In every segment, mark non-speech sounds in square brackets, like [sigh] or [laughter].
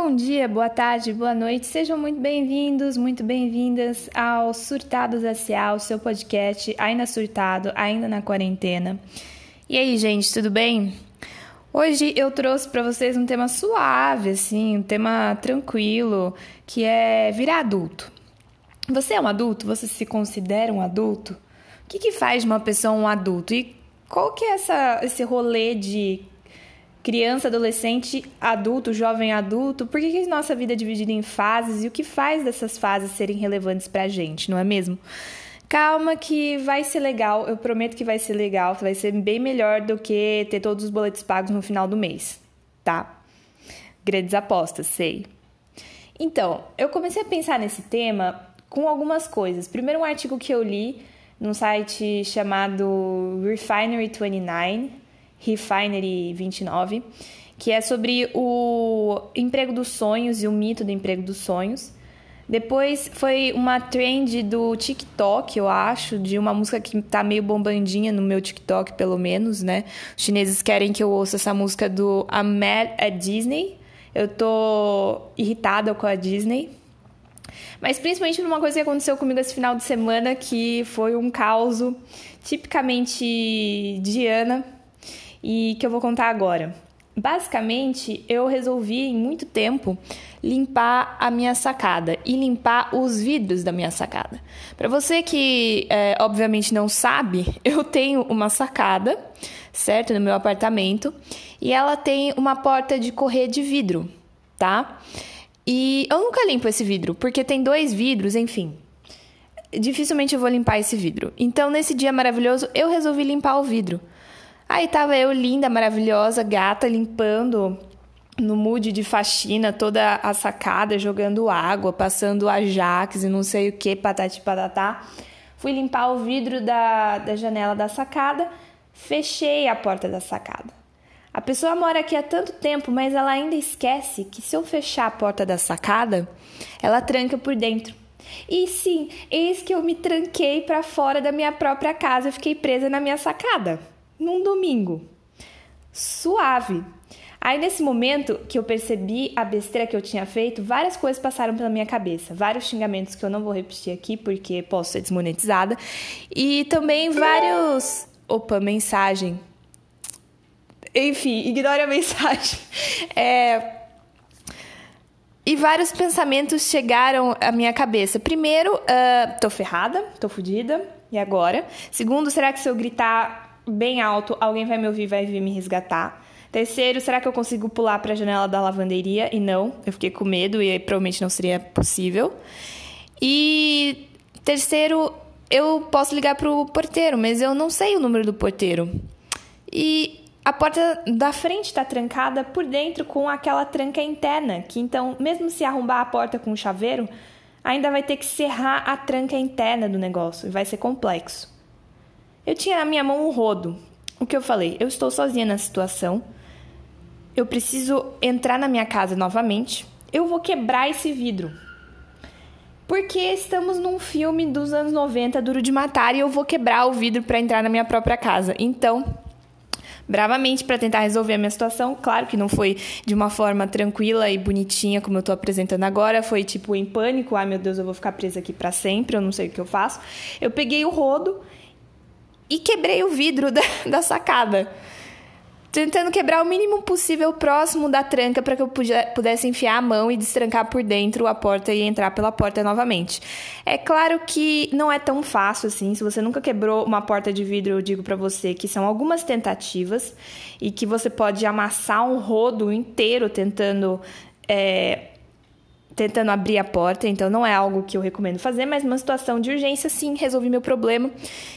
Bom dia, boa tarde, boa noite, sejam muito bem-vindos, muito bem-vindas ao Surtados S.A., o seu podcast, ainda surtado, ainda na quarentena. E aí, gente, tudo bem? Hoje eu trouxe para vocês um tema suave, assim, um tema tranquilo, que é virar adulto. Você é um adulto? Você se considera um adulto? O que, que faz de uma pessoa um adulto? E qual que é essa, esse rolê de criança, adolescente, adulto, jovem adulto, por que, que nossa vida é dividida em fases e o que faz dessas fases serem relevantes pra gente, não é mesmo? Calma que vai ser legal, eu prometo que vai ser legal, vai ser bem melhor do que ter todos os boletos pagos no final do mês, tá? Grandes apostas, sei. Então, eu comecei a pensar nesse tema com algumas coisas. Primeiro, um artigo que eu li num site chamado Refinery 29, Refinery 29, que é sobre o emprego dos sonhos e o mito do emprego dos sonhos. Depois foi uma trend do TikTok, eu acho, de uma música que tá meio bombandinha no meu TikTok, pelo menos, né? Os chineses querem que eu ouça essa música do I'm Mad at Disney. Eu tô irritada com a Disney. Mas principalmente por uma coisa que aconteceu comigo esse final de semana, que foi um caos tipicamente Diana e que eu vou contar agora. Basicamente, eu resolvi em muito tempo limpar a minha sacada e limpar os vidros da minha sacada. Para você que é, obviamente não sabe, [laughs] eu tenho uma sacada, certo, no meu apartamento e ela tem uma porta de correr de vidro, tá? E eu nunca limpo esse vidro porque tem dois vidros, enfim. Dificilmente eu vou limpar esse vidro. Então, nesse dia maravilhoso, eu resolvi limpar o vidro. Aí tava eu linda, maravilhosa, gata, limpando no mood de faxina toda a sacada, jogando água, passando ajax e não sei o que, patati patatá. Fui limpar o vidro da, da janela da sacada, fechei a porta da sacada. A pessoa mora aqui há tanto tempo, mas ela ainda esquece que se eu fechar a porta da sacada, ela tranca por dentro. E sim, eis que eu me tranquei para fora da minha própria casa, eu fiquei presa na minha sacada num domingo. Suave. Aí, nesse momento que eu percebi a besteira que eu tinha feito, várias coisas passaram pela minha cabeça. Vários xingamentos que eu não vou repetir aqui porque posso ser desmonetizada. E também vários. Opa, mensagem. Enfim, [laughs] ignore a mensagem. É. E vários pensamentos chegaram à minha cabeça. Primeiro, uh, tô ferrada, tô fodida, e agora? Segundo, será que se eu gritar bem alto, alguém vai me ouvir vai vir me resgatar. Terceiro, será que eu consigo pular para a janela da lavanderia? E não, eu fiquei com medo e provavelmente não seria possível. E terceiro, eu posso ligar para o porteiro, mas eu não sei o número do porteiro. E a porta da frente está trancada por dentro com aquela tranca interna, que então, mesmo se arrombar a porta com o chaveiro, ainda vai ter que serrar a tranca interna do negócio e vai ser complexo. Eu tinha na minha mão um rodo. O que eu falei? Eu estou sozinha na situação. Eu preciso entrar na minha casa novamente. Eu vou quebrar esse vidro. Porque estamos num filme dos anos 90, Duro de Matar, e eu vou quebrar o vidro para entrar na minha própria casa. Então, bravamente para tentar resolver a minha situação. Claro que não foi de uma forma tranquila e bonitinha como eu estou apresentando agora, foi tipo em pânico, ai meu Deus, eu vou ficar presa aqui para sempre, eu não sei o que eu faço. Eu peguei o rodo e quebrei o vidro [laughs] da, da sacada. Tentando quebrar o mínimo possível próximo da tranca para que eu pudesse enfiar a mão e destrancar por dentro a porta e entrar pela porta novamente. É claro que não é tão fácil assim. Se você nunca quebrou uma porta de vidro, eu digo para você que são algumas tentativas e que você pode amassar um rodo inteiro tentando é, tentando abrir a porta, então não é algo que eu recomendo fazer, mas numa situação de urgência, sim, resolvi meu problema.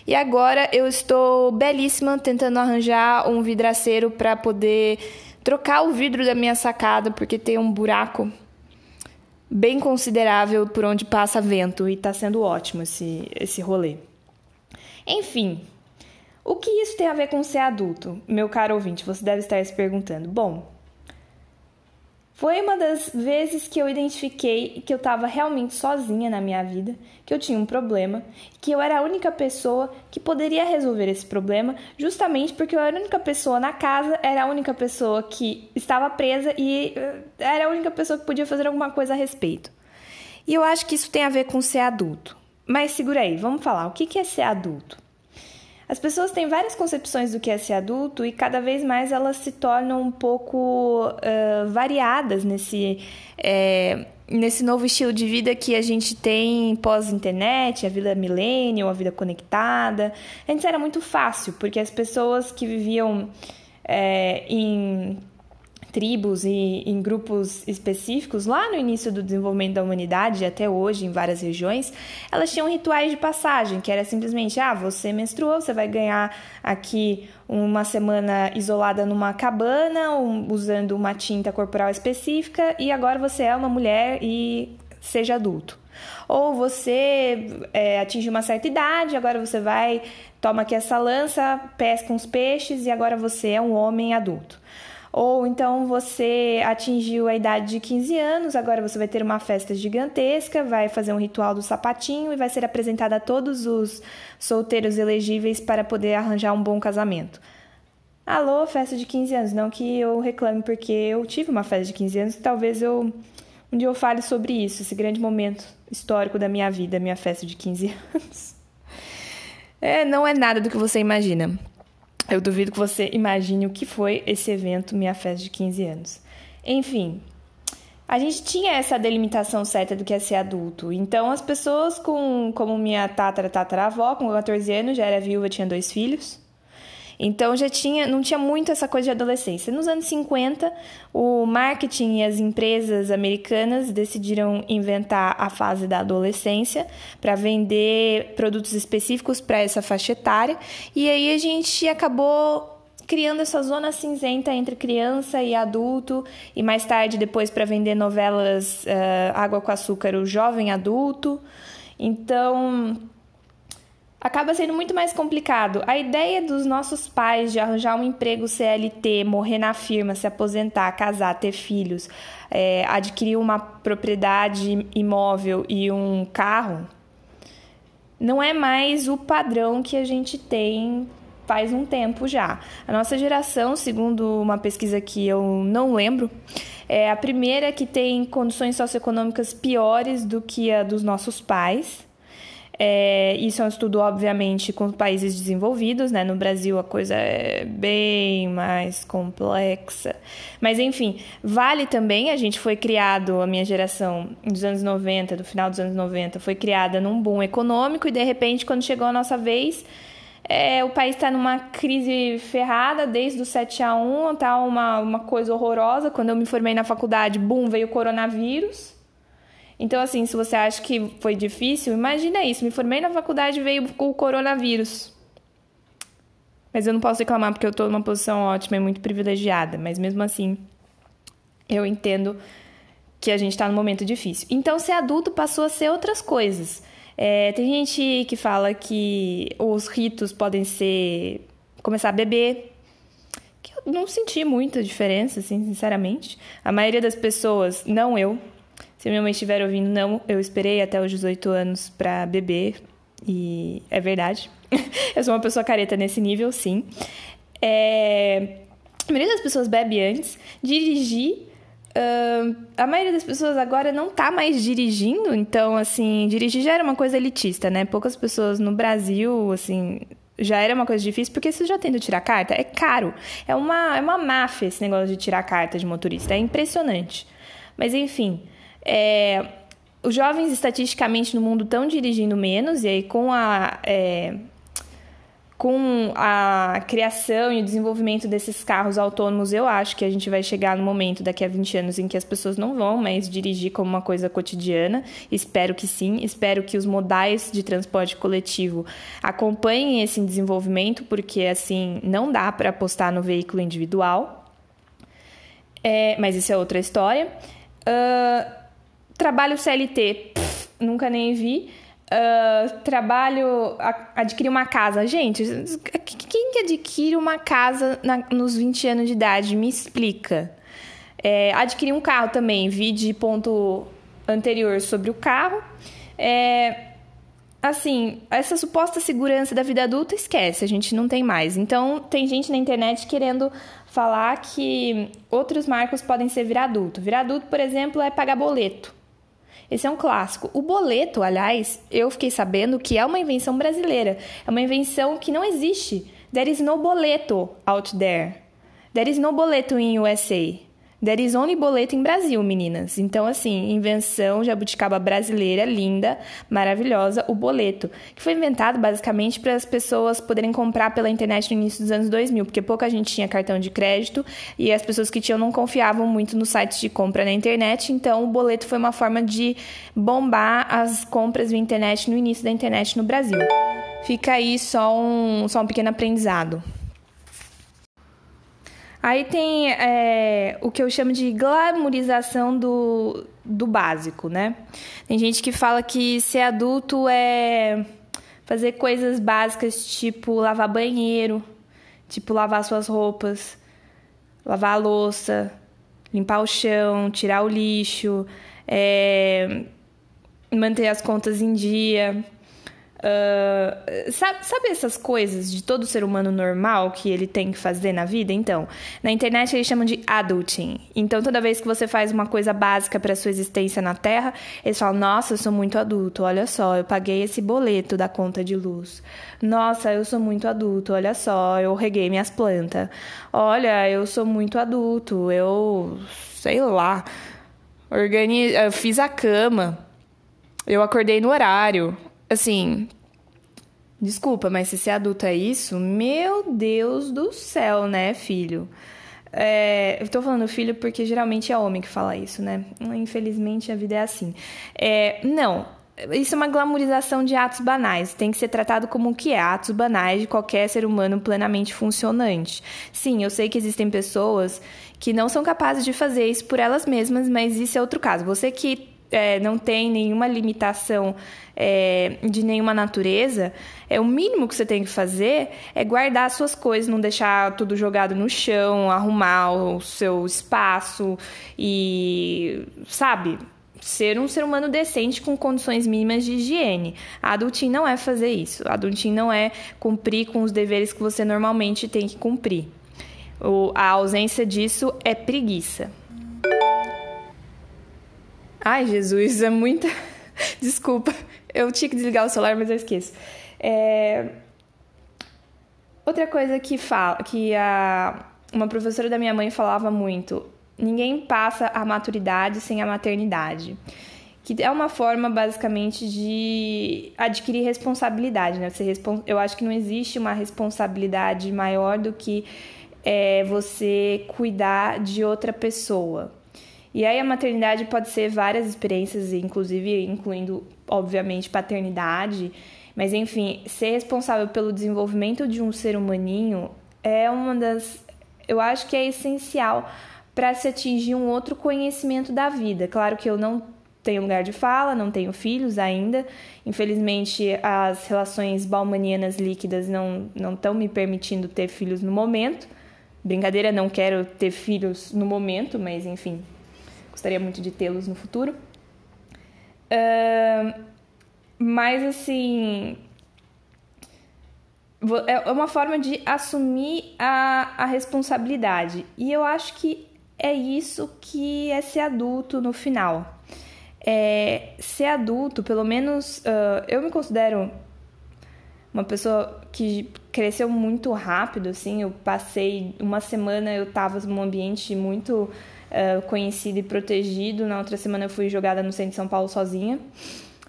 E agora eu estou belíssima tentando arranjar um vidraceiro para poder trocar o vidro da minha sacada, porque tem um buraco bem considerável por onde passa vento e está sendo ótimo esse, esse rolê. Enfim, o que isso tem a ver com ser adulto? Meu caro ouvinte, você deve estar se perguntando. Bom, Foi uma das vezes que eu identifiquei que eu estava realmente sozinha na minha vida, que eu tinha um problema, que eu era a única pessoa que poderia resolver esse problema, justamente porque eu era a única pessoa na casa, era a única pessoa que estava presa e eh, era a única pessoa que podia fazer alguma coisa a respeito. E eu acho que isso tem a ver com ser adulto. Mas segura aí, vamos falar, o que é ser adulto? As pessoas têm várias concepções do que é ser adulto e cada vez mais elas se tornam um pouco uh, variadas nesse, é, nesse novo estilo de vida que a gente tem pós-internet, a vida millennial, a vida conectada. Antes era muito fácil, porque as pessoas que viviam é, em tribos e em grupos específicos, lá no início do desenvolvimento da humanidade, até hoje em várias regiões, elas tinham rituais de passagem, que era simplesmente, ah, você menstruou, você vai ganhar aqui uma semana isolada numa cabana, um, usando uma tinta corporal específica, e agora você é uma mulher e seja adulto. Ou você é, atinge uma certa idade, agora você vai, toma aqui essa lança, pesca uns peixes e agora você é um homem adulto. Ou então você atingiu a idade de 15 anos, agora você vai ter uma festa gigantesca, vai fazer um ritual do sapatinho e vai ser apresentada a todos os solteiros elegíveis para poder arranjar um bom casamento. Alô, festa de 15 anos. Não que eu reclame, porque eu tive uma festa de 15 anos e talvez eu um dia eu fale sobre isso, esse grande momento histórico da minha vida, minha festa de 15 [laughs] anos. É, não é nada do que você imagina. Eu duvido que você imagine o que foi esse evento Minha Festa de 15 anos. Enfim, a gente tinha essa delimitação certa do que é ser adulto. Então, as pessoas com, como minha tatara tataravó, com 14 anos, já era viúva, tinha dois filhos. Então já tinha, não tinha muito essa coisa de adolescência. Nos anos 50, o marketing e as empresas americanas decidiram inventar a fase da adolescência para vender produtos específicos para essa faixa etária. E aí a gente acabou criando essa zona cinzenta entre criança e adulto, e mais tarde, depois, para vender novelas uh, Água com Açúcar, o jovem adulto. Então, acaba sendo muito mais complicado. A ideia dos nossos pais de arranjar um emprego CLT, morrer na firma, se aposentar, casar, ter filhos, é, adquirir uma propriedade imóvel e um carro, não é mais o padrão que a gente tem faz um tempo já. A nossa geração, segundo uma pesquisa que eu não lembro, é a primeira que tem condições socioeconômicas piores do que a dos nossos pais. É, isso é um estudo, obviamente, com países desenvolvidos, né? No Brasil a coisa é bem mais complexa. Mas, enfim, vale também, a gente foi criado, a minha geração dos anos 90, do final dos anos 90, foi criada num boom econômico e, de repente, quando chegou a nossa vez, é, o país está numa crise ferrada desde o 7 a 1, tá uma, uma coisa horrorosa. Quando eu me formei na faculdade, boom, veio o coronavírus. Então, assim, se você acha que foi difícil, imagina isso. Me formei na faculdade e veio o coronavírus. Mas eu não posso reclamar porque eu estou numa posição ótima e muito privilegiada. Mas mesmo assim, eu entendo que a gente está num momento difícil. Então, ser adulto passou a ser outras coisas. É, tem gente que fala que os ritos podem ser começar a beber, que eu não senti muita diferença, assim, sinceramente. A maioria das pessoas, não eu, se minha mãe estiver ouvindo, não, eu esperei até os 18 anos para beber. E é verdade. [laughs] eu sou uma pessoa careta nesse nível, sim. É... A maioria das pessoas bebe antes. Dirigir. Uh, a maioria das pessoas agora não tá mais dirigindo, então, assim, dirigir já era uma coisa elitista, né? Poucas pessoas no Brasil, assim, já era uma coisa difícil, porque você já tenta tirar carta, é caro. É uma, é uma máfia esse negócio de tirar carta de motorista, é impressionante. Mas, enfim, é, os jovens, estatisticamente, no mundo estão dirigindo menos, e aí com a, é, com a criação e o desenvolvimento desses carros autônomos, eu acho que a gente vai chegar no momento, daqui a 20 anos, em que as pessoas não vão mais dirigir como uma coisa cotidiana. Espero que sim. Espero que os modais de transporte coletivo acompanhem esse desenvolvimento, porque assim não dá para apostar no veículo individual. É, mas isso é outra história. Uh, Trabalho CLT, pff, nunca nem vi. Uh, trabalho, adquirir uma casa. Gente, quem que adquire uma casa na, nos 20 anos de idade? Me explica. É, adquirir um carro também, vi de ponto anterior sobre o carro. É, assim, essa suposta segurança da vida adulta, esquece, a gente não tem mais. Então, tem gente na internet querendo falar que outros marcos podem ser virar adulto. Virar adulto, por exemplo, é pagar boleto. Esse é um clássico. O boleto, aliás, eu fiquei sabendo que é uma invenção brasileira. É uma invenção que não existe. There is no boleto out there. There is no boleto in USA. There is only boleto em Brasil, meninas. Então, assim, invenção jabuticaba brasileira, linda, maravilhosa, o boleto, que foi inventado basicamente para as pessoas poderem comprar pela internet no início dos anos 2000, porque pouca gente tinha cartão de crédito e as pessoas que tinham não confiavam muito nos sites de compra na internet, então o boleto foi uma forma de bombar as compras via internet no início da internet no Brasil. Fica aí só um, só um pequeno aprendizado. Aí tem é, o que eu chamo de glamorização do, do básico, né? Tem gente que fala que ser adulto é fazer coisas básicas, tipo lavar banheiro, tipo lavar suas roupas, lavar a louça, limpar o chão, tirar o lixo, é, manter as contas em dia. Uh, sabe, sabe, essas coisas de todo ser humano normal que ele tem que fazer na vida? Então, na internet eles chamam de adulting. Então, toda vez que você faz uma coisa básica para sua existência na Terra, eles falam: Nossa, eu sou muito adulto, olha só, eu paguei esse boleto da conta de luz. Nossa, eu sou muito adulto, olha só, eu reguei minhas plantas. Olha, eu sou muito adulto, eu sei lá, organiz... eu fiz a cama, eu acordei no horário assim, desculpa, mas se ser adulto é isso, meu Deus do céu, né, filho? É, eu tô falando filho porque geralmente é homem que fala isso, né? Infelizmente a vida é assim. É, não, isso é uma glamorização de atos banais. Tem que ser tratado como o que é, atos banais de qualquer ser humano plenamente funcionante. Sim, eu sei que existem pessoas que não são capazes de fazer isso por elas mesmas, mas isso é outro caso. Você que é, não tem nenhuma limitação é, de nenhuma natureza, é o mínimo que você tem que fazer é guardar as suas coisas, não deixar tudo jogado no chão, arrumar o seu espaço e, sabe, ser um ser humano decente com condições mínimas de higiene. A adulting não é fazer isso. A adulting não é cumprir com os deveres que você normalmente tem que cumprir. O, a ausência disso é preguiça. Ai, Jesus, é muita. [laughs] Desculpa, eu tinha que desligar o celular, mas eu esqueço. É... Outra coisa que fala, que a uma professora da minha mãe falava muito: ninguém passa a maturidade sem a maternidade. Que é uma forma, basicamente, de adquirir responsabilidade, né? Você respons... Eu acho que não existe uma responsabilidade maior do que é, você cuidar de outra pessoa. E aí a maternidade pode ser várias experiências, inclusive incluindo, obviamente, paternidade. Mas enfim, ser responsável pelo desenvolvimento de um ser humaninho é uma das. Eu acho que é essencial para se atingir um outro conhecimento da vida. Claro que eu não tenho lugar de fala, não tenho filhos ainda. Infelizmente, as relações baumanianas líquidas não estão me permitindo ter filhos no momento. Brincadeira, não quero ter filhos no momento, mas enfim, gostaria muito de tê-los no futuro. Uh, mas assim. É uma forma de assumir a, a responsabilidade. E eu acho que é isso que é ser adulto no final. É, ser adulto, pelo menos uh, eu me considero uma pessoa que cresceu muito rápido, assim, eu passei uma semana, eu estava num ambiente muito uh, conhecido e protegido. Na outra semana eu fui jogada no centro de São Paulo sozinha.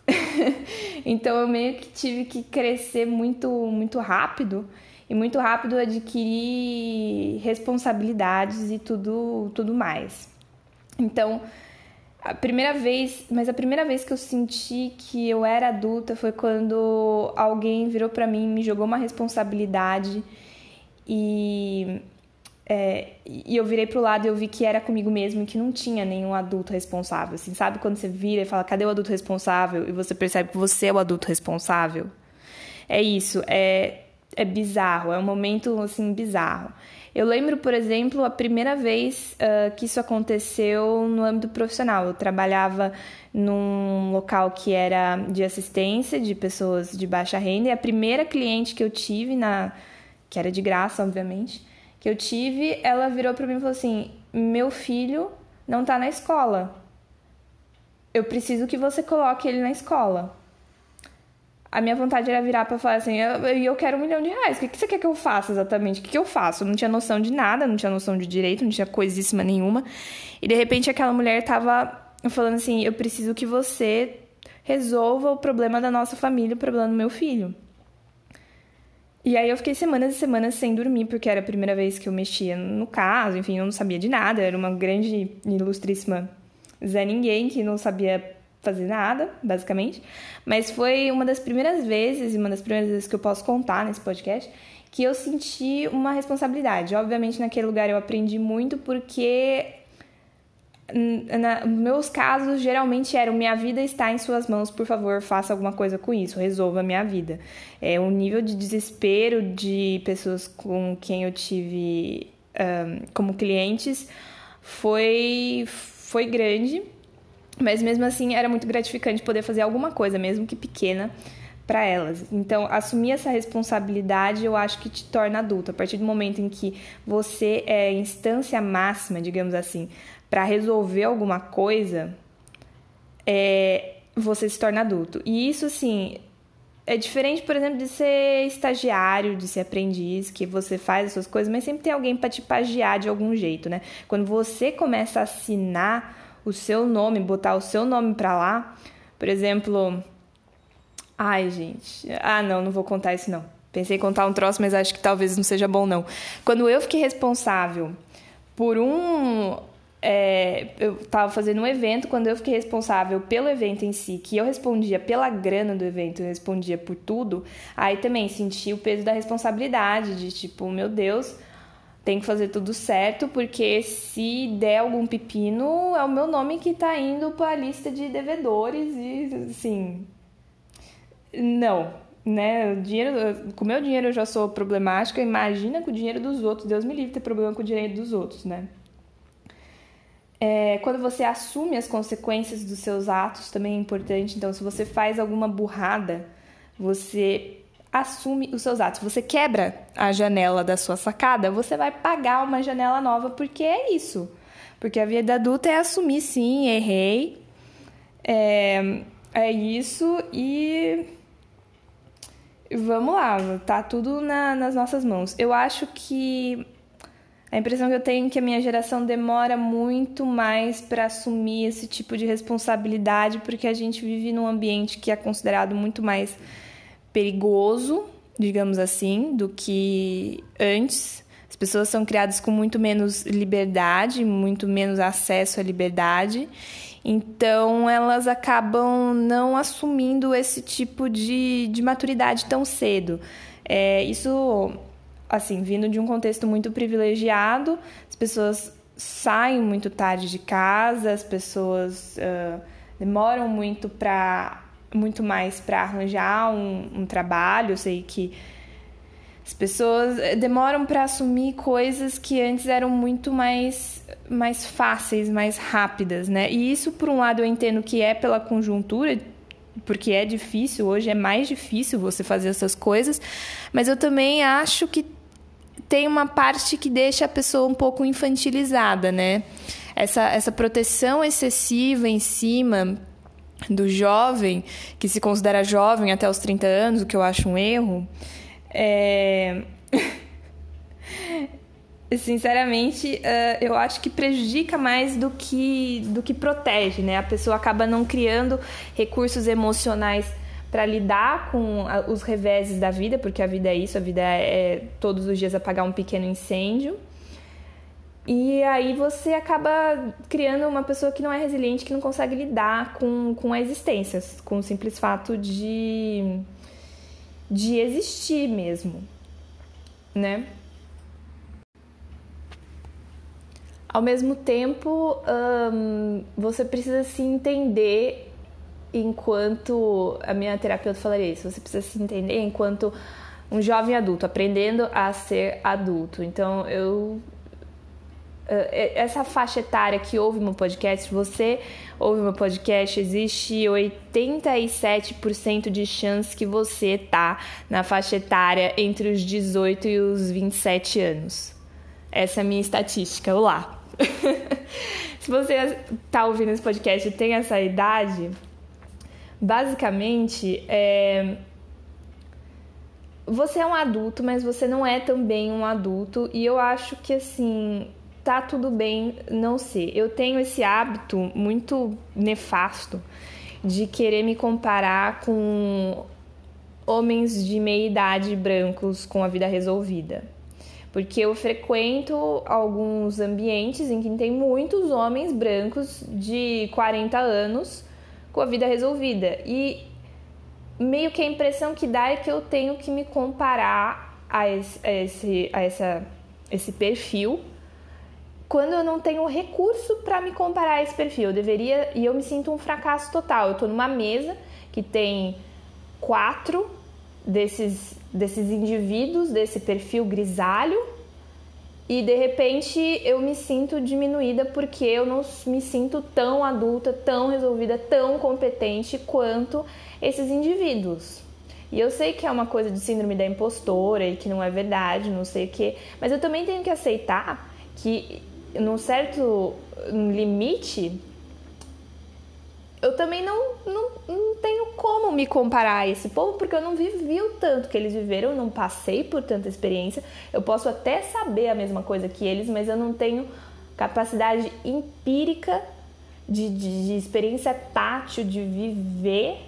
[laughs] então eu meio que tive que crescer muito, muito rápido e muito rápido adquirir responsabilidades e tudo, tudo mais. Então, a primeira vez, mas a primeira vez que eu senti que eu era adulta foi quando alguém virou para mim, me jogou uma responsabilidade e é, e eu virei pro lado e eu vi que era comigo mesmo e que não tinha nenhum adulto responsável. Assim, sabe quando você vira e fala, cadê o adulto responsável? E você percebe que você é o adulto responsável? É isso. É, é bizarro, é um momento assim bizarro. Eu lembro, por exemplo, a primeira vez uh, que isso aconteceu no âmbito profissional. Eu trabalhava num local que era de assistência de pessoas de baixa renda e a primeira cliente que eu tive na que era de graça, obviamente, que eu tive, ela virou para mim e falou assim: "Meu filho não tá na escola. Eu preciso que você coloque ele na escola." a minha vontade era virar para falar assim: eu, eu quero um milhão de reais, o que, que você quer que eu faça exatamente? O que, que eu faço? Eu não tinha noção de nada, não tinha noção de direito, não tinha coisíssima nenhuma. E de repente aquela mulher tava falando assim: eu preciso que você resolva o problema da nossa família, o problema do meu filho. E aí eu fiquei semanas e semanas sem dormir, porque era a primeira vez que eu mexia no caso, enfim, eu não sabia de nada, era uma grande, ilustríssima Zé Ninguém que não sabia fazer nada, basicamente. Mas foi uma das primeiras vezes, e uma das primeiras vezes que eu posso contar nesse podcast, que eu senti uma responsabilidade. Obviamente, naquele lugar eu aprendi muito porque na, meus casos geralmente eram minha vida está em suas mãos, por favor, faça alguma coisa com isso, resolva minha vida. É um nível de desespero de pessoas com quem eu tive um, como clientes foi foi grande mas mesmo assim era muito gratificante poder fazer alguma coisa, mesmo que pequena, para elas. Então, assumir essa responsabilidade eu acho que te torna adulto. A partir do momento em que você é instância máxima, digamos assim, para resolver alguma coisa, é, você se torna adulto. E isso, assim, é diferente, por exemplo, de ser estagiário, de ser aprendiz, que você faz as suas coisas, mas sempre tem alguém para te pagiar de algum jeito, né? Quando você começa a assinar o seu nome, botar o seu nome para lá. Por exemplo, ai, gente. Ah, não, não vou contar isso não. Pensei em contar um troço, mas acho que talvez não seja bom não. Quando eu fiquei responsável por um é, eu estava fazendo um evento, quando eu fiquei responsável pelo evento em si, que eu respondia pela grana do evento, eu respondia por tudo, aí também senti o peso da responsabilidade, de tipo, meu Deus, tem que fazer tudo certo, porque se der algum pepino, é o meu nome que tá indo para a lista de devedores e assim. Não, né? O dinheiro, com o meu dinheiro eu já sou problemática, imagina com o dinheiro dos outros. Deus me livre ter problema com o dinheiro dos outros, né? É, quando você assume as consequências dos seus atos também é importante. Então, se você faz alguma burrada, você assume os seus atos. Você quebra a janela da sua sacada, você vai pagar uma janela nova, porque é isso. Porque a vida adulta é assumir, sim, errei, é, é isso e vamos lá, tá tudo na, nas nossas mãos. Eu acho que a impressão que eu tenho é que a minha geração demora muito mais para assumir esse tipo de responsabilidade, porque a gente vive num ambiente que é considerado muito mais perigoso, digamos assim, do que antes. As pessoas são criadas com muito menos liberdade, muito menos acesso à liberdade. Então, elas acabam não assumindo esse tipo de, de maturidade tão cedo. É, isso, assim, vindo de um contexto muito privilegiado, as pessoas saem muito tarde de casa, as pessoas uh, demoram muito para muito mais para arranjar um, um trabalho. Eu sei que as pessoas eh, demoram para assumir coisas que antes eram muito mais, mais fáceis, mais rápidas, né? E isso, por um lado, eu entendo que é pela conjuntura, porque é difícil, hoje é mais difícil você fazer essas coisas, mas eu também acho que tem uma parte que deixa a pessoa um pouco infantilizada, né? Essa, essa proteção excessiva em cima do jovem, que se considera jovem até os 30 anos, o que eu acho um erro, é... [laughs] sinceramente, eu acho que prejudica mais do que, do que protege, né? A pessoa acaba não criando recursos emocionais para lidar com os reveses da vida, porque a vida é isso, a vida é todos os dias apagar um pequeno incêndio. E aí você acaba criando uma pessoa que não é resiliente, que não consegue lidar com, com a existência, com o simples fato de, de existir mesmo, né? Ao mesmo tempo, você precisa se entender enquanto. A minha terapeuta falaria isso, você precisa se entender enquanto um jovem adulto, aprendendo a ser adulto. Então, eu eh, essa faixa etária que ouve meu podcast, você ouve meu podcast, existe 87% de chance que você tá na faixa etária entre os 18 e os 27 anos. Essa é a minha estatística. Olá! [laughs] Se você tá ouvindo esse podcast e tem essa idade, basicamente é... você é um adulto, mas você não é também um adulto, e eu acho que assim tá tudo bem não ser. Eu tenho esse hábito muito nefasto de querer me comparar com homens de meia idade brancos com a vida resolvida. Porque eu frequento alguns ambientes em que tem muitos homens brancos de 40 anos com a vida resolvida. E meio que a impressão que dá é que eu tenho que me comparar a esse, a esse, a essa, esse perfil quando eu não tenho recurso para me comparar a esse perfil. Eu deveria e eu me sinto um fracasso total. Eu estou numa mesa que tem quatro desses desses indivíduos desse perfil grisalho e de repente eu me sinto diminuída porque eu não me sinto tão adulta, tão resolvida, tão competente quanto esses indivíduos. E eu sei que é uma coisa de síndrome da impostora e que não é verdade, não sei o quê, mas eu também tenho que aceitar que num certo limite, eu também não, não, não, tenho como me comparar a esse povo, porque eu não vivi o tanto que eles viveram, não passei por tanta experiência. Eu posso até saber a mesma coisa que eles, mas eu não tenho capacidade empírica de, de, de experiência tátil, de viver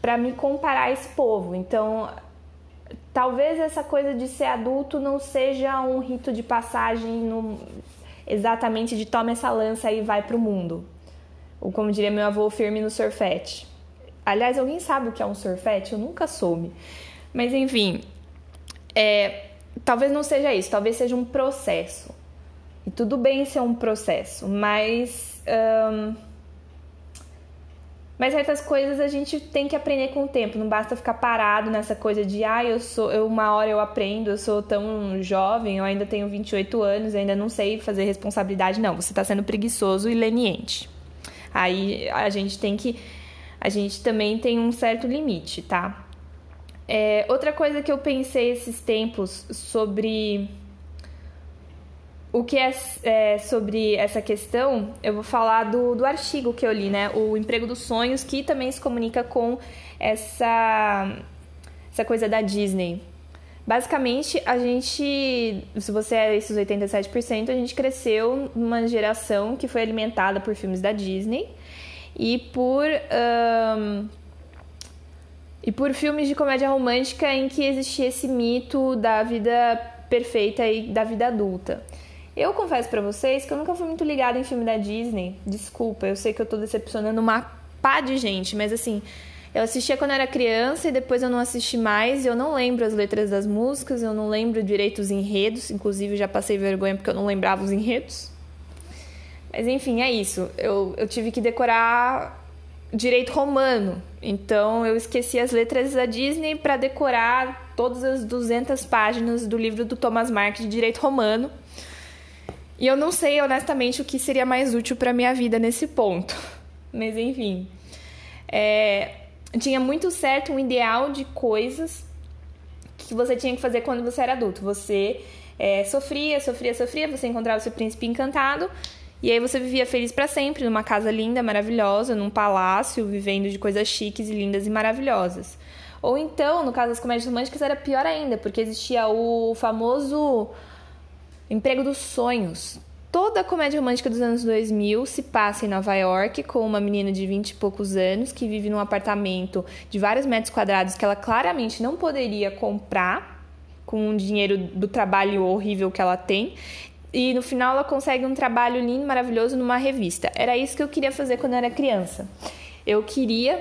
para me comparar a esse povo. Então, talvez essa coisa de ser adulto não seja um rito de passagem no, exatamente de toma essa lança e vai pro mundo. Ou como diria meu avô, firme no surfete. Aliás, alguém sabe o que é um surfete? Eu nunca soube. Mas enfim, é, talvez não seja isso, talvez seja um processo. E tudo bem ser um processo, mas. Mas certas coisas a gente tem que aprender com o tempo, não basta ficar parado nessa coisa de ah, eu sou, eu, uma hora eu aprendo, eu sou tão jovem, eu ainda tenho 28 anos, ainda não sei fazer responsabilidade. Não, você está sendo preguiçoso e leniente. Aí a gente tem que. A gente também tem um certo limite, tá? É, outra coisa que eu pensei esses tempos sobre o que é, é, sobre essa questão, eu vou falar do, do artigo que eu li, né? O Emprego dos Sonhos, que também se comunica com essa, essa coisa da Disney. Basicamente, a gente, se você é esses 87%, a gente cresceu numa geração que foi alimentada por filmes da Disney e por. Um, e por filmes de comédia romântica em que existia esse mito da vida perfeita e da vida adulta. Eu confesso para vocês que eu nunca fui muito ligada em filme da Disney. Desculpa, eu sei que eu tô decepcionando uma pá de gente, mas assim, eu assistia quando era criança e depois eu não assisti mais. Eu não lembro as letras das músicas, eu não lembro direito os enredos. Inclusive, já passei vergonha porque eu não lembrava os enredos. Mas enfim, é isso. Eu, eu tive que decorar direito romano. Então eu esqueci as letras da Disney para decorar todas as 200 páginas do livro do Thomas Mark de direito romano. E eu não sei honestamente o que seria mais útil para minha vida nesse ponto. [laughs] Mas enfim. É, tinha muito certo um ideal de coisas que você tinha que fazer quando você era adulto. Você é, sofria, sofria, sofria, você encontrava o seu príncipe encantado. E aí você vivia feliz para sempre, numa casa linda, maravilhosa, num palácio, vivendo de coisas chiques e lindas e maravilhosas. Ou então, no caso das comédias românticas, era pior ainda, porque existia o famoso Emprego dos sonhos. Toda a comédia romântica dos anos 2000 se passa em Nova York com uma menina de 20 e poucos anos que vive num apartamento de vários metros quadrados que ela claramente não poderia comprar com o dinheiro do trabalho horrível que ela tem. E no final ela consegue um trabalho lindo, maravilhoso numa revista. Era isso que eu queria fazer quando eu era criança. Eu queria,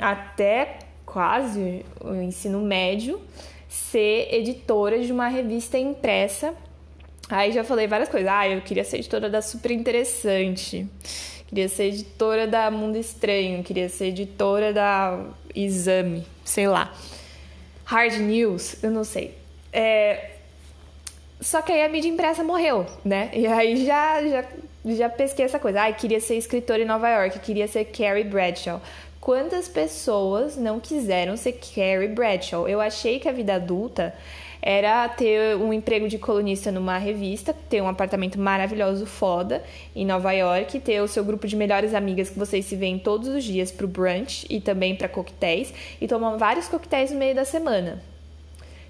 até quase o ensino médio, ser editora de uma revista impressa Aí já falei várias coisas. Ah, eu queria ser editora da Super Interessante. Queria ser editora da Mundo Estranho. Queria ser editora da Exame. Sei lá. hard news, eu não sei. É... Só que aí a mídia impressa morreu, né? E aí já, já, já pesquei essa coisa. Ai, queria ser escritora em Nova York, queria ser Carrie Bradshaw. Quantas pessoas não quiseram ser Carrie Bradshaw? Eu achei que a vida adulta era ter um emprego de colunista numa revista, ter um apartamento maravilhoso, foda, em Nova York, ter o seu grupo de melhores amigas que vocês se veem todos os dias pro brunch e também para coquetéis e tomar vários coquetéis no meio da semana.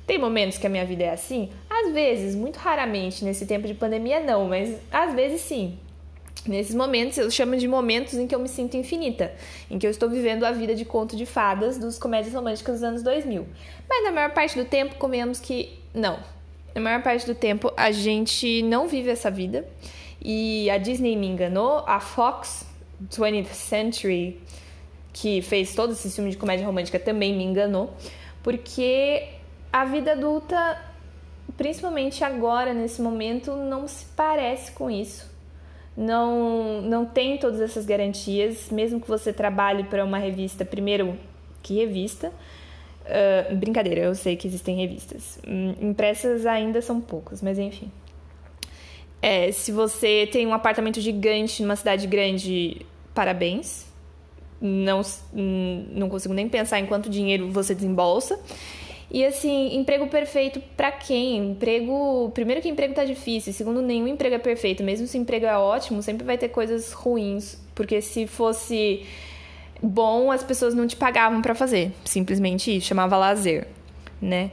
Tem momentos que a minha vida é assim? Às vezes, muito raramente, nesse tempo de pandemia não, mas às vezes sim. Nesses momentos, eu chamo de momentos em que eu me sinto infinita, em que eu estou vivendo a vida de conto de fadas dos comédias românticas dos anos 2000. Mas na maior parte do tempo, comemos que não. Na maior parte do tempo, a gente não vive essa vida. E a Disney me enganou, a Fox 20th Century, que fez todo esse filme de comédia romântica, também me enganou, porque a vida adulta, principalmente agora, nesse momento, não se parece com isso não, não tem todas essas garantias, mesmo que você trabalhe para uma revista, primeiro, que revista? Uh, brincadeira, eu sei que existem revistas. Hum, impressas ainda são poucas, mas enfim. É, se você tem um apartamento gigante numa cidade grande, parabéns. Não, hum, não consigo nem pensar em quanto dinheiro você desembolsa. E assim, emprego perfeito para quem? Emprego. Primeiro que emprego tá difícil, segundo, nenhum emprego é perfeito. Mesmo se o emprego é ótimo, sempre vai ter coisas ruins. Porque se fosse bom, as pessoas não te pagavam para fazer. Simplesmente isso, chamava lazer, né?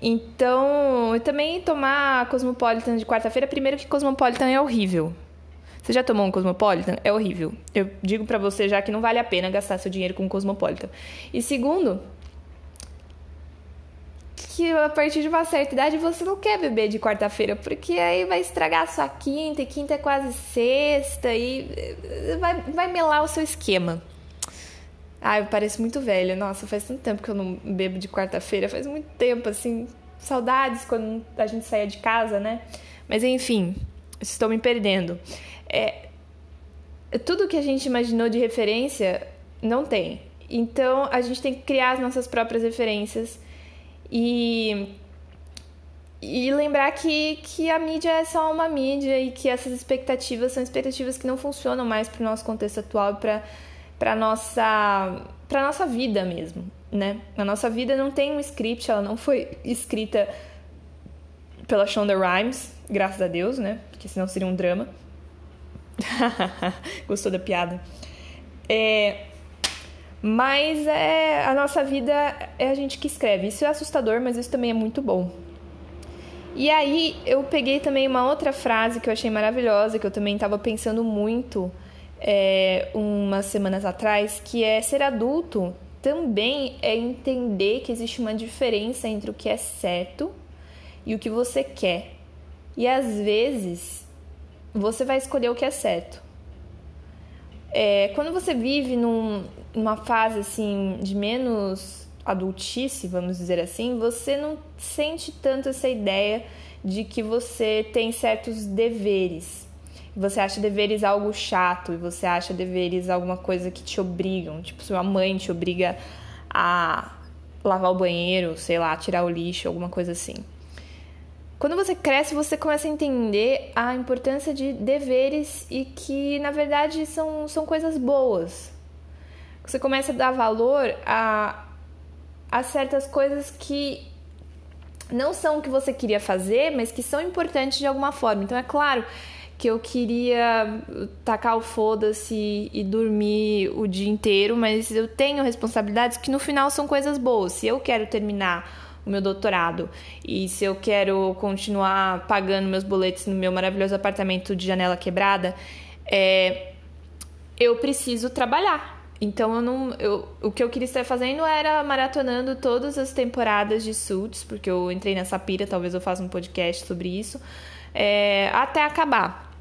Então, eu também tomar Cosmopolitan de quarta-feira, primeiro que Cosmopolitan é horrível. Você já tomou um Cosmopolitan? É horrível. Eu digo para você já que não vale a pena gastar seu dinheiro com Cosmopolitan. E segundo, que a partir de uma certa idade você não quer beber de quarta-feira, porque aí vai estragar a sua quinta, e quinta é quase sexta, e eh, vai, vai melar o seu esquema. Ah, eu pareço muito velha. Nossa, faz tanto tempo que eu não bebo de quarta-feira, faz muito tempo, assim. Saudades quando a gente saía de casa, né? Mas enfim, estou me perdendo. É, tudo que a gente imaginou de referência não tem. Então a gente tem que criar as nossas próprias referências e, e lembrar que, que a mídia é só uma mídia e que essas expectativas são expectativas que não funcionam mais para o nosso contexto atual e para a nossa, nossa vida mesmo. Né? A nossa vida não tem um script, ela não foi escrita pela Shonda Rhimes, graças a Deus, né? Porque senão seria um drama. [laughs] Gostou da piada? É, mas é, a nossa vida é a gente que escreve. Isso é assustador, mas isso também é muito bom. E aí eu peguei também uma outra frase que eu achei maravilhosa, que eu também estava pensando muito é, umas semanas atrás, que é ser adulto também é entender que existe uma diferença entre o que é certo e o que você quer. E às vezes você vai escolher o que é certo. É, quando você vive num, numa fase assim de menos adultice, vamos dizer assim, você não sente tanto essa ideia de que você tem certos deveres. Você acha deveres algo chato e você acha deveres alguma coisa que te obrigam, tipo, sua mãe te obriga a lavar o banheiro, sei lá, tirar o lixo, alguma coisa assim. Quando você cresce, você começa a entender a importância de deveres e que, na verdade, são, são coisas boas. Você começa a dar valor a, a certas coisas que não são o que você queria fazer, mas que são importantes de alguma forma. Então, é claro que eu queria tacar o foda-se e dormir o dia inteiro, mas eu tenho responsabilidades que no final são coisas boas. Se eu quero terminar o meu doutorado. E se eu quero continuar pagando meus boletos no meu maravilhoso apartamento de janela quebrada, é, eu preciso trabalhar. Então eu não, eu, o que eu queria estar fazendo era maratonando todas as temporadas de Suits, porque eu entrei nessa pira, talvez eu faça um podcast sobre isso, é, até acabar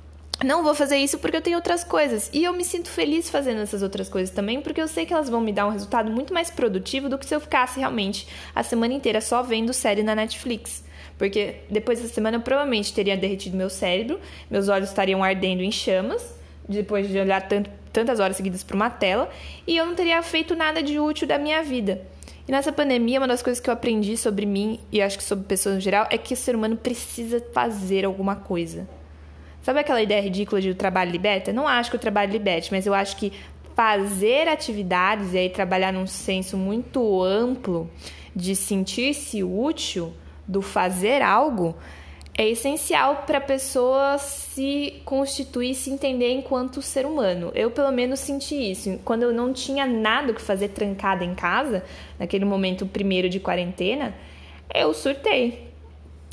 não vou fazer isso porque eu tenho outras coisas. E eu me sinto feliz fazendo essas outras coisas também, porque eu sei que elas vão me dar um resultado muito mais produtivo do que se eu ficasse realmente a semana inteira só vendo série na Netflix. Porque depois dessa semana eu provavelmente teria derretido meu cérebro, meus olhos estariam ardendo em chamas, depois de olhar tanto, tantas horas seguidas para uma tela, e eu não teria feito nada de útil da minha vida. E nessa pandemia, uma das coisas que eu aprendi sobre mim e acho que sobre pessoas no geral é que o ser humano precisa fazer alguma coisa. Sabe aquela ideia ridícula de o trabalho liberta? Não acho que o trabalho liberte, mas eu acho que fazer atividades e aí trabalhar num senso muito amplo de sentir-se útil, do fazer algo, é essencial para a pessoa se constituir, se entender enquanto ser humano. Eu, pelo menos, senti isso. Quando eu não tinha nada que fazer trancada em casa, naquele momento primeiro de quarentena, eu surtei.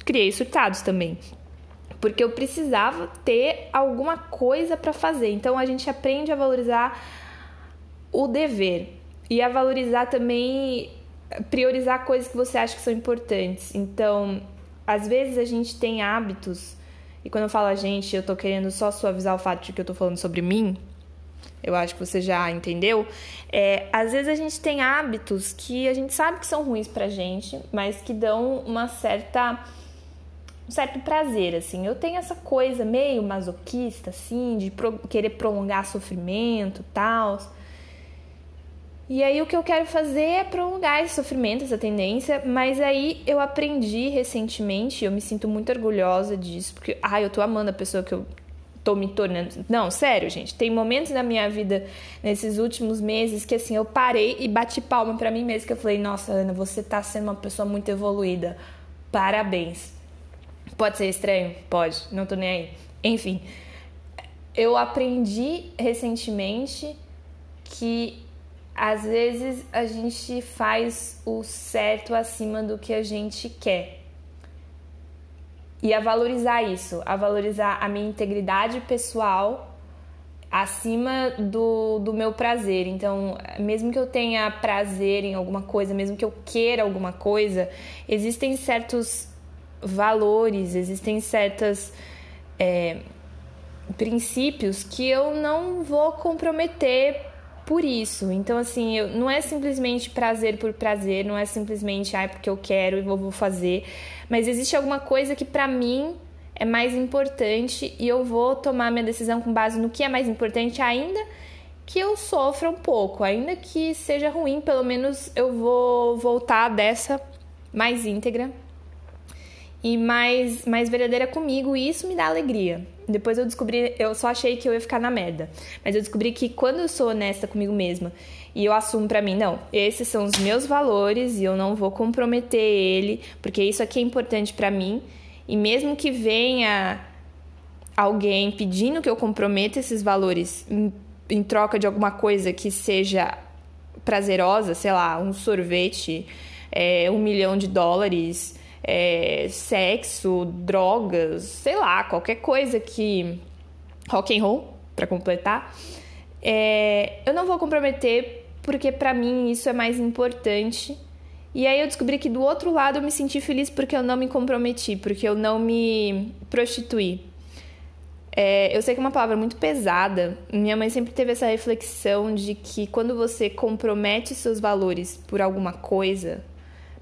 Criei surtados também. Porque eu precisava ter alguma coisa para fazer. Então a gente aprende a valorizar o dever e a valorizar também priorizar coisas que você acha que são importantes. Então, às vezes a gente tem hábitos, e quando eu falo a gente, eu tô querendo só suavizar o fato de que eu tô falando sobre mim, eu acho que você já entendeu. É, às vezes a gente tem hábitos que a gente sabe que são ruins pra gente, mas que dão uma certa um certo prazer, assim. Eu tenho essa coisa meio masoquista, assim, de pro, querer prolongar sofrimento, tal. E aí o que eu quero fazer é prolongar esse sofrimento, essa tendência, mas aí eu aprendi recentemente, eu me sinto muito orgulhosa disso, porque ai, eu tô amando a pessoa que eu tô me tornando. Não, sério, gente, tem momentos na minha vida nesses últimos meses que assim, eu parei e bati palma para mim mesma, que eu falei: "Nossa, Ana, você tá sendo uma pessoa muito evoluída. Parabéns". Pode ser estranho? Pode, não tô nem aí. Enfim, eu aprendi recentemente que às vezes a gente faz o certo acima do que a gente quer. E a valorizar isso, a valorizar a minha integridade pessoal acima do, do meu prazer. Então, mesmo que eu tenha prazer em alguma coisa, mesmo que eu queira alguma coisa, existem certos valores, existem certas. É, princípios que eu não vou comprometer por isso. Então, assim, eu, não é simplesmente prazer por prazer, não é simplesmente, ai, porque eu quero e vou, vou fazer, mas existe alguma coisa que para mim é mais importante e eu vou tomar minha decisão com base no que é mais importante, ainda que eu sofra um pouco, ainda que seja ruim, pelo menos eu vou voltar dessa mais íntegra e mais, mais verdadeira comigo, e isso me dá alegria. Depois eu descobri, eu só achei que eu ia ficar na merda, mas eu descobri que quando eu sou honesta comigo mesma e eu assumo para mim, não, esses são os meus valores e eu não vou comprometer ele, porque isso aqui é importante para mim, e mesmo que venha alguém pedindo que eu comprometa esses valores em, em troca de alguma coisa que seja prazerosa, sei lá, um sorvete, é, um milhão de dólares, é, sexo, drogas, sei lá, qualquer coisa que. rock and roll, para completar. É, eu não vou comprometer porque para mim isso é mais importante. E aí eu descobri que do outro lado eu me senti feliz porque eu não me comprometi, porque eu não me prostituí. É, eu sei que é uma palavra muito pesada. Minha mãe sempre teve essa reflexão de que quando você compromete seus valores por alguma coisa,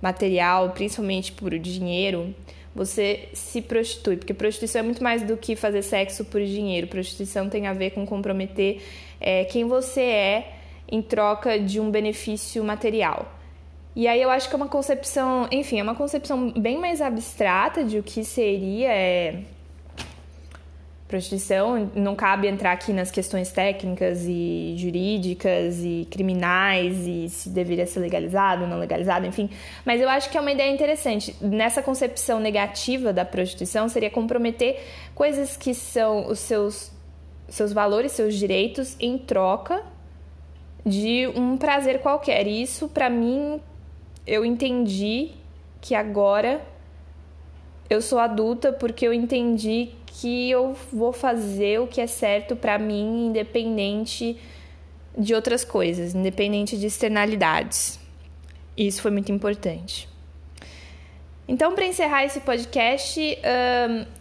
material, principalmente por dinheiro, você se prostitui, porque prostituição é muito mais do que fazer sexo por dinheiro. Prostituição tem a ver com comprometer é, quem você é em troca de um benefício material. E aí eu acho que é uma concepção, enfim, é uma concepção bem mais abstrata de o que seria é, prostituição, não cabe entrar aqui nas questões técnicas e jurídicas e criminais e se deveria ser legalizado não legalizado, enfim. Mas eu acho que é uma ideia interessante. Nessa concepção negativa da prostituição seria comprometer coisas que são os seus, seus valores, seus direitos em troca de um prazer qualquer. Isso, para mim, eu entendi que agora eu sou adulta porque eu entendi que eu vou fazer o que é certo para mim, independente de outras coisas, independente de externalidades. Isso foi muito importante. Então, para encerrar esse podcast,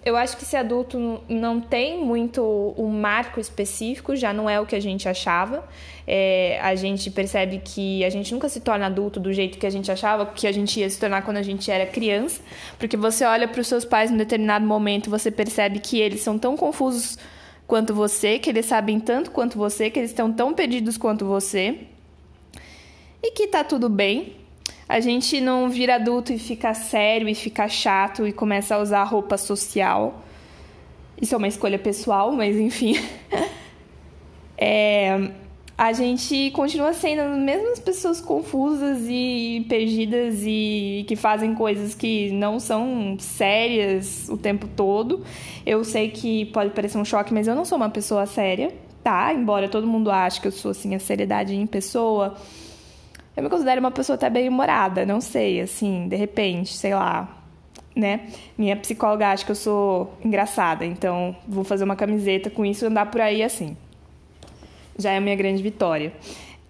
eu acho que esse adulto não tem muito um marco específico, já não é o que a gente achava. É, a gente percebe que a gente nunca se torna adulto do jeito que a gente achava que a gente ia se tornar quando a gente era criança, porque você olha para os seus pais em determinado momento, você percebe que eles são tão confusos quanto você, que eles sabem tanto quanto você, que eles estão tão perdidos quanto você, e que tá tudo bem A gente não vira adulto e fica sério e fica chato e começa a usar roupa social. Isso é uma escolha pessoal, mas enfim. [laughs] é, a gente continua sendo as mesmas pessoas confusas e perdidas e que fazem coisas que não são sérias o tempo todo. Eu sei que pode parecer um choque, mas eu não sou uma pessoa séria, tá? Embora todo mundo ache que eu sou assim a seriedade em pessoa. Eu me considero uma pessoa até bem humorada, não sei, assim, de repente, sei lá, né? Minha psicóloga acha que eu sou engraçada, então vou fazer uma camiseta com isso e andar por aí assim já é a minha grande vitória.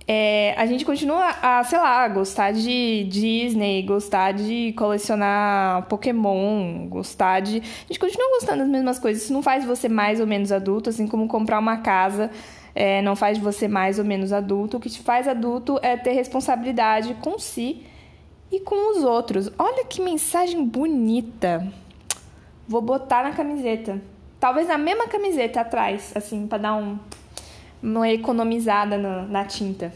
É, a gente continua a, sei lá, gostar de Disney, gostar de colecionar Pokémon, gostar de. A gente continua gostando das mesmas coisas. Isso não faz você mais ou menos adulto, assim como comprar uma casa é, não faz você mais ou menos adulto. O que te faz adulto é ter responsabilidade com si e com os outros. Olha que mensagem bonita. Vou botar na camiseta. Talvez na mesma camiseta atrás, assim, para dar um uma economizada na, na tinta.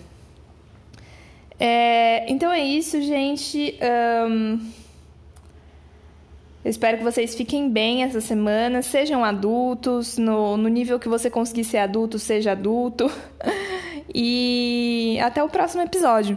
É, então é isso, gente. Um, espero que vocês fiquem bem essa semana, sejam adultos, no, no nível que você conseguir ser adulto, seja adulto. [laughs] E até o próximo episódio.